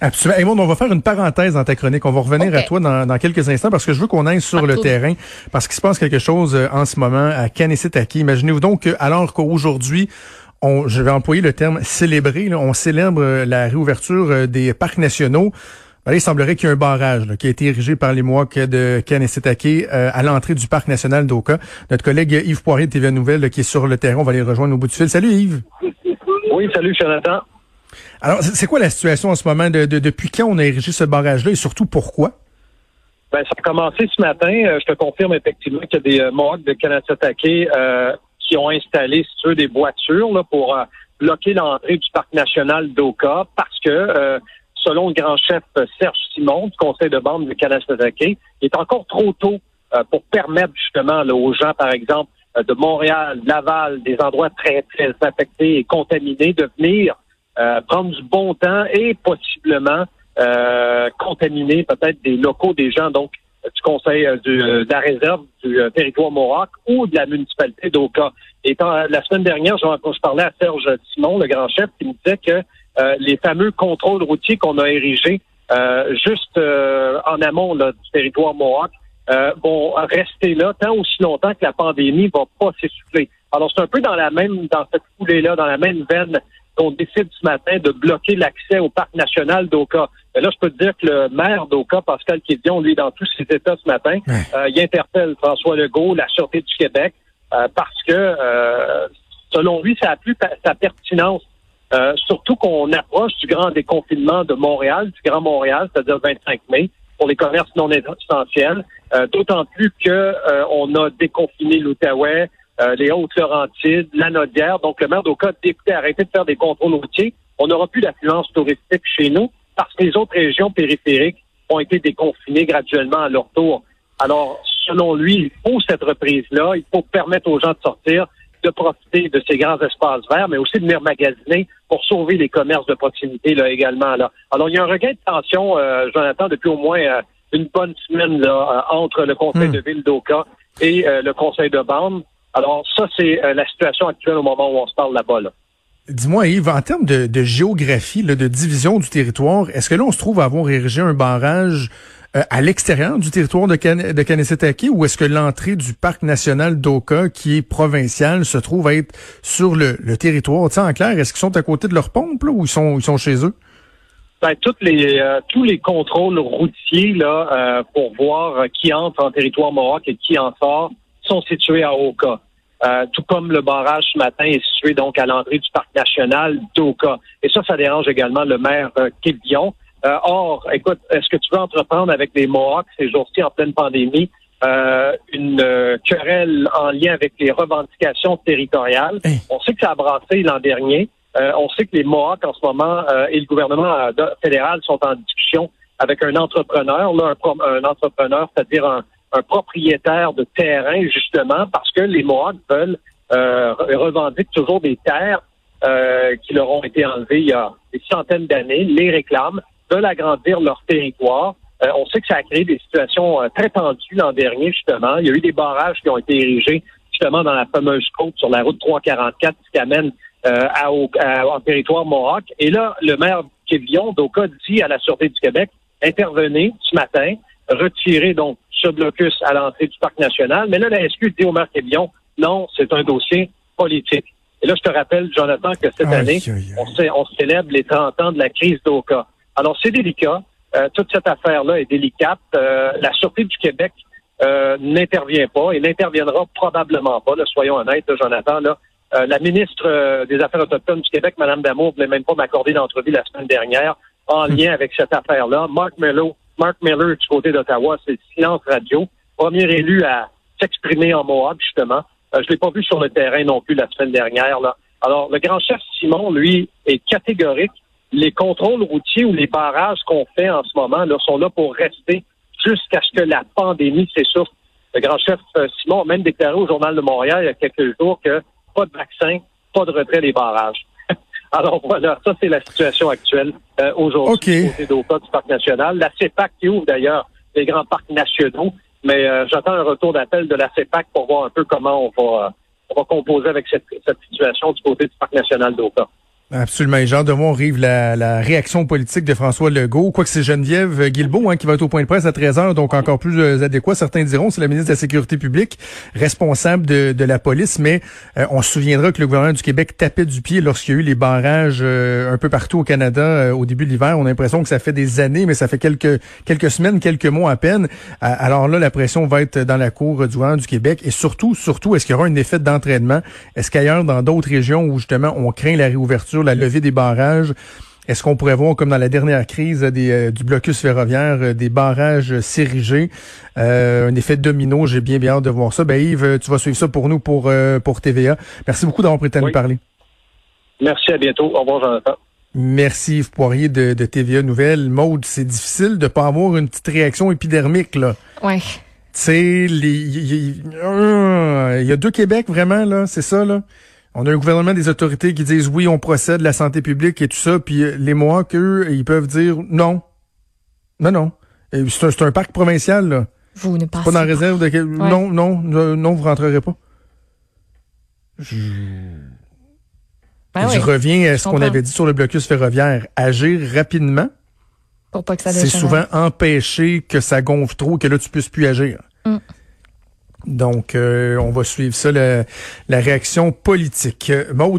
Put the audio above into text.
Absolument. Et bon, on va faire une parenthèse dans ta chronique. On va revenir à toi dans, quelques instants parce que je veux qu'on aille sur le terrain parce qu'il se passe quelque chose euh, en ce moment à Kanessetaki. Imaginez-vous donc que, alors qu'aujourd'hui, on, je vais employer le terme célébrer, on célèbre euh, la réouverture euh, des parcs nationaux. Ben il semblerait qu'il y ait un barrage qui a été érigé par les Mohawks de Kanessetake à l'entrée du parc national d'Oka. Notre collègue Yves Poirier de TV Nouvelle qui est sur le terrain, on va aller rejoindre au bout du fil. Salut Yves. Oui, salut Jonathan. Alors, c'est quoi la situation en ce moment? De, depuis quand on a érigé ce barrage-là et surtout pourquoi? Ben, ça a commencé ce matin. Euh, je te confirme effectivement qu'il y a des euh, de Kanasatake euh, qui ont installé, si tu veux, des voitures là, pour euh, bloquer l'entrée du parc national d'Oka parce que, selon le grand chef Serge Simon du conseil de bande de Kanasatake, il est encore trop tôt pour permettre justement aux gens, par exemple, de Montréal, Laval, des endroits très, très affectés et contaminés, de venir euh, prendre du bon temps et possiblement euh, contaminer peut-être des locaux des gens, donc du conseil euh, de la réserve du territoire Morac ou de la municipalité d'Oka. Et la semaine dernière, je, je, parlais à Serge Simon, le grand chef, qui me disait que les fameux contrôles routiers qu'on a érigés juste en amont du territoire Mohawk vont rester là tant aussi longtemps que la pandémie va pas s'essouffler. Alors c'est un peu dans la même dans cette foulée-là, dans la même veine qu'on décide ce matin de bloquer l'accès au parc national d'Oka. là, je peux te dire que le maire d'Oka, Pascal Quédion, lui, dans tous ses états ce matin, euh, il interpelle François Legault, la Sûreté du Québec, euh, parce que, euh, selon lui, ça a plus sa pertinence. surtout qu'on approche du grand déconfinement de Montréal, du Grand Montréal, c'est-à-dire 25 mai, pour les commerces non essentiels. D'autant plus que on a déconfiné l'Outaouais, euh, les Hautes-Laurentides, la Nodière. Donc, le maire d'Oka a député arrêter de faire des contrôles routiers. On n'aura plus d'affluence touristique chez nous parce que les autres régions périphériques ont été déconfinées graduellement à leur tour. Alors, selon lui, il faut cette reprise-là. Il faut permettre aux gens de sortir, de profiter de ces grands espaces verts, mais aussi de venir magasiner pour sauver les commerces de proximité là également. Là. Alors, il y a un regain de tension, euh, Jonathan, depuis au moins euh, une bonne semaine là, euh, entre le conseil hmm. de ville d'Oka et le conseil de bande. Alors, ça, c'est euh, la situation actuelle au moment où on se parle là-bas. Dis-moi, Yves, en termes de, géographie, de division du territoire, est-ce que là, on se trouve à avoir érigé un barrage euh, à l'extérieur du territoire de, Can de ou est-ce que l'entrée du parc national d'Oka, qui est provincial, se trouve à être sur le, territoire? en clair, est-ce qu'ils sont à côté de leur pompe ou ils sont, ils sont chez eux? Ben, toutes les, euh, tous les contrôles routiers là, pour voir qui entre en territoire Mohawk et qui en sort sont situés à Oka. Euh, tout comme le barrage ce matin est situé donc à l'entrée du parc national d'Oka. Et ça, ça dérange également le maire euh, euh or, écoute, est-ce que tu veux entreprendre avec les Mohawks ces jours-ci en pleine pandémie euh, une querelle en lien avec les revendications territoriales? On sait que ça a brassé l'an dernier. on sait que les Mohawks en ce moment et le gouvernement fédéral sont en discussion avec un entrepreneur, là, un entrepreneur, c'est-à-dire un, un propriétaire de terrain, justement, parce que les Mohawks veulent euh, revendiquer toujours des terres euh, qui leur ont été enlevées il y a des centaines d'années, les réclament, veulent agrandir leur territoire. Euh, on sait que ça a créé des situations euh, très tendues l'an dernier, justement. Il y a eu des barrages qui ont été érigés, justement, dans la fameuse côte sur la route 344 qui amène euh, à, au, territoire Mohawk. Et là, le maire Kévillon, d'Oka, dit à la Sûreté du Québec, intervenez ce matin, retirez donc ce blocus à l'entrée du parc national. Mais là, la SQ dit au maire Quévillon, non, c'est un dossier politique. Et là, je te rappelle, Jonathan, que cette année, On, célèbre les 30 ans de la crise d'Oka. Alors, c'est délicat. Euh, toute cette affaire-là est délicate. Euh, la Sûreté du Québec euh, n'intervient pas et n'interviendra probablement pas, soyons honnêtes, Jonathan. Là. la ministre des Affaires autochtones du Québec, Mme Damour, ne voulait même pas m'accorder d'entrevue la semaine dernière en hmm. lien avec cette affaire-là. Mark Mello Mark Miller du côté d'Ottawa, c'est silence radio. Premier élu à s'exprimer en Mohawk, justement. Euh, je l'ai pas vu sur le terrain non plus la semaine dernière. Là. Alors, le grand chef Simon, lui, est catégorique. les contrôles routiers ou les barrages qu'on fait en ce moment là, sont là pour rester jusqu'à ce que la pandémie s'essouffle. Le grand chef euh, Simon a même déclaré au Journal de Montréal il y a quelques jours que pas de vaccin, pas de retrait des barrages. Alors voilà, ça c'est la situation actuelle euh, aujourd'hui okay. côté d'OPA du Parc national. La CEPAC qui ouvre d'ailleurs les grands parcs nationaux, mais euh, j'attends un retour d'appel de la CEPAC pour voir un peu comment on va, on va composer avec cette, cette situation du côté du Parc national d'OPA. Absolument. Et genre de voir arrive la, la, réaction politique de François Legault. Quoique c'est Geneviève Guilbeault hein, qui va être au point de presse à 13h, donc encore plus euh, adéquat. Certains diront c'est la ministre de la Sécurité publique, responsable de, de la police, mais euh, on se souviendra que le gouvernement du Québec tapait du pied lorsqu'il y a eu les barrages euh, un peu partout au Canada au début de l'hiver. On a l'impression que ça fait des années, mais ça fait quelques quelques semaines, quelques mois à peine. alors là, la pression va être dans la cour du gouvernement du Québec. Et surtout, surtout, est-ce qu'il y aura un effet d'entraînement? Est-ce qu'ailleurs, dans d'autres régions où justement on craint la réouverture, la levée des barrages. Est-ce qu'on pourrait voir, comme dans la dernière crise des, euh, du blocus ferroviaire, euh, des barrages s'ériger, euh, un effet domino? J'ai bien bien hâte de voir ça. Ben Yves, tu vas suivre ça pour nous, pour, pour TVA. Merci beaucoup d'avoir pris le temps de nous parler. Merci, à bientôt. Au revoir, Jonathan. Merci Yves Poirier de, de TVA Nouvelle. Maude, c'est difficile de pas avoir une petite réaction épidermique, là. Ouais. Tu sais, il y, a deux Québec, vraiment, là, c'est ça, là. On a un gouvernement des autorités qui disent oui, on procède, la santé publique et tout ça, puis euh, les mois qu'eux, ils peuvent dire non. Non, non. C'est un, un, parc provincial, là. Vous ne passez pas. dans la réserve de... Non, non, non, vous rentrerez pas. Je, ben je reviens à ce qu'on avait dit sur le blocus ferroviaire. Agir rapidement. Pour pas que ça C'est souvent empêcher que ça gonfle trop, que là, tu puisses plus agir. Mm. Donc, euh, on va suivre ça, la, réaction politique. Maud